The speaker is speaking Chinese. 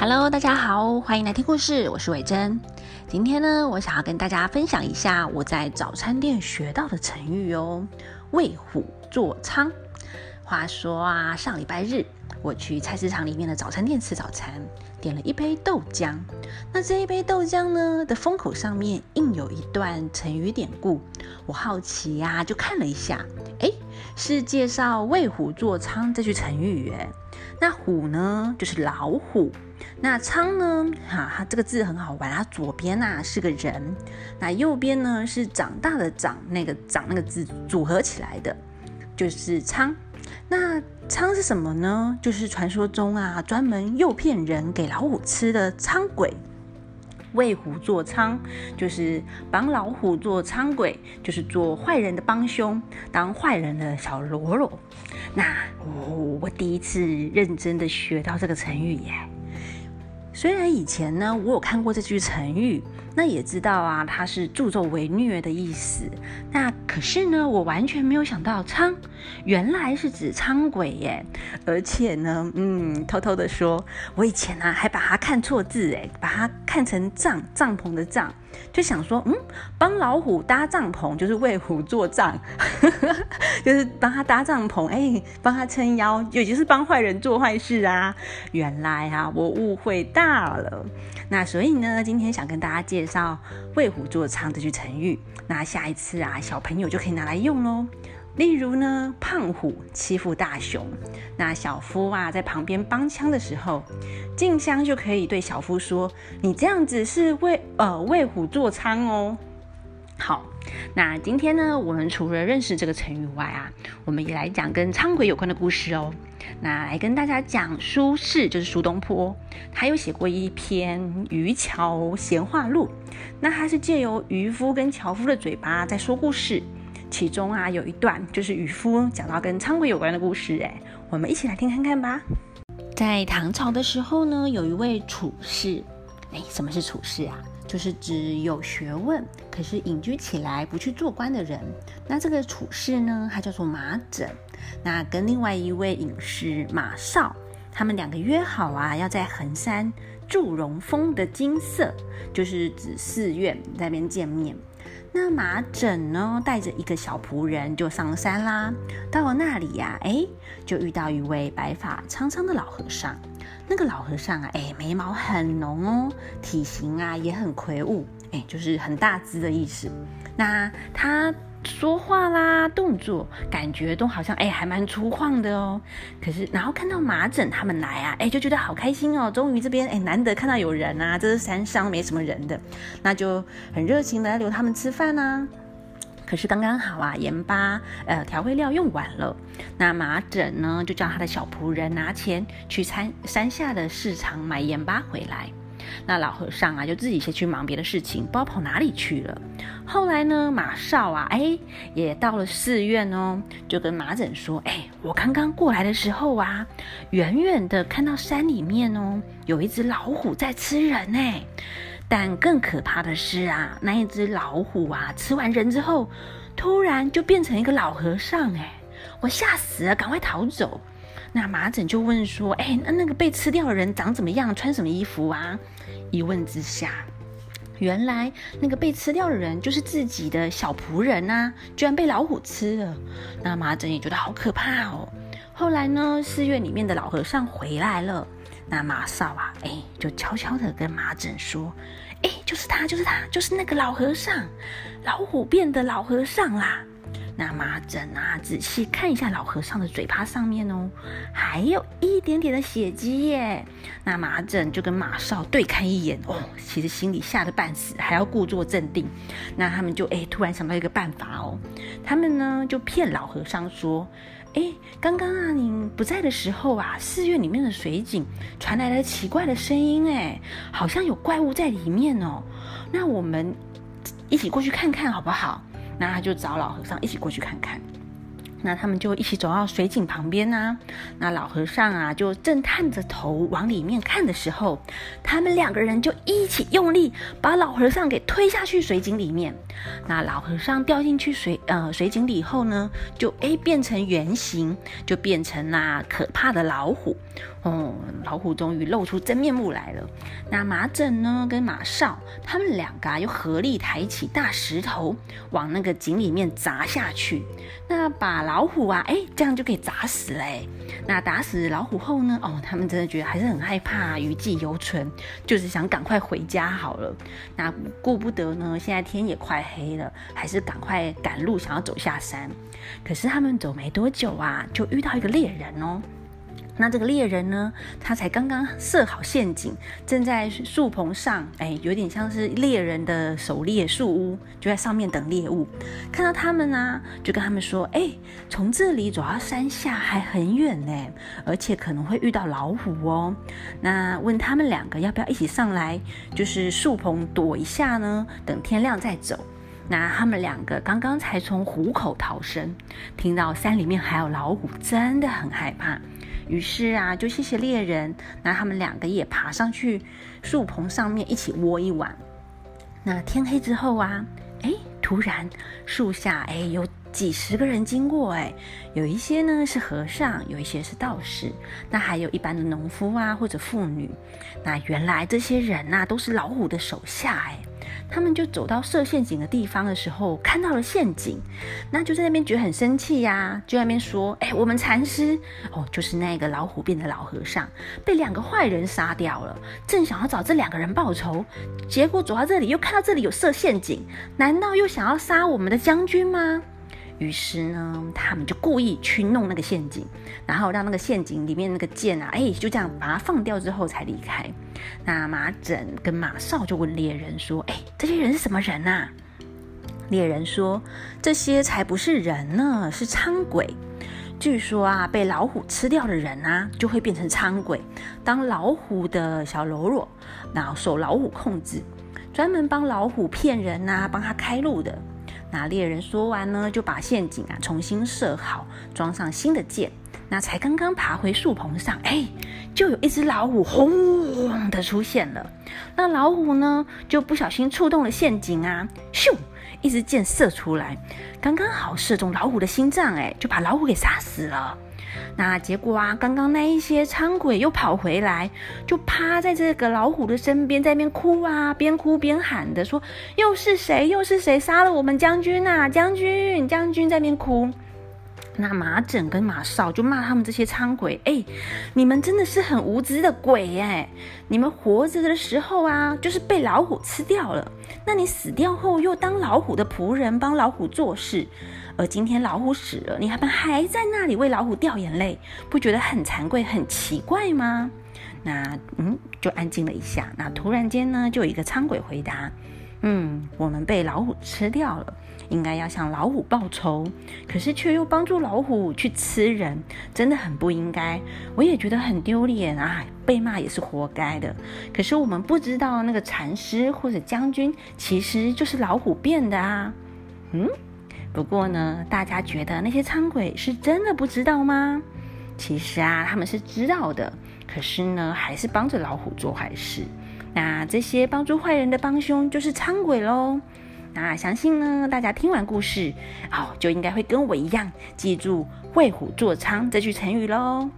Hello，大家好，欢迎来听故事，我是伟珍。今天呢，我想要跟大家分享一下我在早餐店学到的成语哦，“为虎作伥”。话说啊，上礼拜日我去菜市场里面的早餐店吃早餐，点了一杯豆浆。那这一杯豆浆呢的封口上面印有一段成语典故，我好奇呀，就看了一下，哎，是介绍“为虎作伥”这句成语哎。那虎呢，就是老虎。那伥呢，哈，它这个字很好玩，它左边呐是个人，那右边呢是长大的长，那个长那个字组合起来的，就是伥。那伥是什么呢？就是传说中啊，专门诱骗人给老虎吃的伥鬼。为虎作伥，就是帮老虎做伥鬼，就是做坏人的帮凶，当坏人的小喽啰。那我我第一次认真的学到这个成语耶。虽然以前呢，我有看过这句成语，那也知道啊，它是助纣为虐的意思。那可是呢，我完全没有想到仓原来是指仓鬼耶。而且呢，嗯，偷偷的说，我以前呢还把它看错字哎，把它看成帐帐篷的帐。就想说，嗯，帮老虎搭帐篷就是为虎作伥，就是帮他搭帐篷，哎，帮他撑腰，也就是帮坏人做坏事啊。原来啊，我误会大了。那所以呢，今天想跟大家介介绍“为虎作伥”这句成语。那下一次啊，小朋友就可以拿来用喽。例如呢，胖虎欺负大熊，那小夫啊在旁边帮腔的时候，静香就可以对小夫说：“你这样子是为呃为虎作伥哦。”好，那今天呢，我们除了认识这个成语外啊，我们也来讲跟仓鬼有关的故事哦。那来跟大家讲苏轼，就是苏东坡，他有写过一篇《渔樵闲话录》，那他是借由渔夫跟樵夫的嘴巴在说故事。其中啊，有一段就是渔夫讲到跟仓鬼有关的故事，哎，我们一起来听看看吧。在唐朝的时候呢，有一位处士，哎，什么是处士啊？就是指有学问，可是隐居起来不去做官的人。那这个处士呢，他叫做马枕，那跟另外一位隐士马少，他们两个约好啊，要在衡山祝融峰的金色，就是指寺院那边见面。那马拯呢，带着一个小仆人就上山啦。到了那里呀，哎，就遇到一位白发苍苍的老和尚。那个老和尚啊，哎，眉毛很浓哦，体型啊也很魁梧，哎，就是很大只的意思。那他。说话啦，动作感觉都好像哎，还蛮粗犷的哦。可是，然后看到马枕他们来啊，哎，就觉得好开心哦。终于这边哎，难得看到有人啊，这是山上没什么人的，那就很热情的留他们吃饭呐。可是刚刚好啊，盐巴呃调味料用完了，那马枕呢就叫他的小仆人拿钱去山山下的市场买盐巴回来。那老和尚啊，就自己先去忙别的事情，不知道跑哪里去了。后来呢，马少啊，哎，也到了寺院哦，就跟马枕说：“哎，我刚刚过来的时候啊，远远的看到山里面哦，有一只老虎在吃人哎。但更可怕的是啊，那一只老虎啊，吃完人之后，突然就变成一个老和尚哎，我吓死了，赶快逃走。”那麻疹就问说：“哎，那那个被吃掉的人长怎么样？穿什么衣服啊？”一问之下，原来那个被吃掉的人就是自己的小仆人呐，居然被老虎吃了。那麻疹也觉得好可怕哦。后来呢，寺院里面的老和尚回来了，那马少啊，哎，就悄悄的跟麻疹说：“哎，就是他，就是他，就是那个老和尚，老虎变的老和尚啦。”那麻疹啊，仔细看一下老和尚的嘴巴上面哦，还有一点点的血迹耶。那麻疹就跟马少对看一眼哦，其实心里吓得半死，还要故作镇定。那他们就哎，突然想到一个办法哦，他们呢就骗老和尚说，哎，刚刚啊你不在的时候啊，寺院里面的水井传来了奇怪的声音，哎，好像有怪物在里面哦。那我们一起过去看看好不好？那他就找老和尚一起过去看看，那他们就一起走到水井旁边呢。那老和尚啊，就正探着头往里面看的时候，他们两个人就一起用力把老和尚给推下去水井里面。那老和尚掉进去水呃水井里以后呢，就诶变成圆形，就变成那可怕的老虎。哦，老虎终于露出真面目来了。那马整呢，跟马少他们两个啊，又合力抬起大石头，往那个井里面砸下去。那把老虎啊，哎，这样就可以砸死嘞。那打死老虎后呢，哦，他们真的觉得还是很害怕，余悸犹存，就是想赶快回家好了。那顾不得呢，现在天也快黑了，还是赶快赶路，想要走下山。可是他们走没多久啊，就遇到一个猎人哦。那这个猎人呢，他才刚刚设好陷阱，正在树棚上，哎，有点像是猎人的狩猎树屋，就在上面等猎物。看到他们呢，就跟他们说：“哎，从这里走到山下还很远呢，而且可能会遇到老虎哦。”那问他们两个要不要一起上来，就是树棚躲一下呢？等天亮再走。那他们两个刚刚才从虎口逃生，听到山里面还有老虎，真的很害怕。于是啊，就谢谢猎人，那他们两个也爬上去树棚上面一起窝一晚。那天黑之后啊，哎，突然树下哎有几十个人经过，哎，有一些呢是和尚，有一些是道士，那还有一般的农夫啊或者妇女。那原来这些人呐都是老虎的手下，哎。他们就走到设陷阱的地方的时候，看到了陷阱，那就在那边觉得很生气呀，就在那边说：“哎，我们禅师哦，就是那个老虎变的老和尚，被两个坏人杀掉了，正想要找这两个人报仇，结果走到这里又看到这里有设陷阱，难道又想要杀我们的将军吗？”于是呢，他们就故意去弄那个陷阱，然后让那个陷阱里面那个箭啊，哎，就这样把它放掉之后才离开。那马整跟马少就问猎人说：“哎，这些人是什么人呐？”猎人说：“这些才不是人呢，是苍鬼。据说啊，被老虎吃掉的人啊，就会变成苍鬼，当老虎的小喽啰，然后受老虎控制，专门帮老虎骗人呐，帮他开路的。”那猎人说完呢，就把陷阱啊重新设好，装上新的箭。那才刚刚爬回树棚上，哎，就有一只老虎轰的出现了。那老虎呢，就不小心触动了陷阱啊，咻，一支箭射出来，刚刚好射中老虎的心脏，哎，就把老虎给杀死了。那结果啊，刚刚那一些苍鬼又跑回来，就趴在这个老虎的身边，在那边哭啊，边哭边喊的说：“又是谁？又是谁杀了我们将军呐？将军，将军在那边哭。”那马整跟马少就骂他们这些苍鬼：“哎，你们真的是很无知的鬼哎！你们活着的时候啊，就是被老虎吃掉了。那你死掉后又当老虎的仆人，帮老虎做事。”而今天老虎死了，你还还在那里为老虎掉眼泪，不觉得很惭愧、很奇怪吗？那嗯，就安静了一下。那突然间呢，就有一个苍鬼回答：“嗯，我们被老虎吃掉了，应该要向老虎报仇，可是却又帮助老虎去吃人，真的很不应该。我也觉得很丢脸啊，被骂也是活该的。可是我们不知道那个禅师或者将军其实就是老虎变的啊，嗯。”不过呢，大家觉得那些苍鬼是真的不知道吗？其实啊，他们是知道的，可是呢，还是帮着老虎做坏事。那这些帮助坏人的帮凶就是苍鬼喽。那相信呢，大家听完故事，哦，就应该会跟我一样记住“为虎作伥”这句成语喽。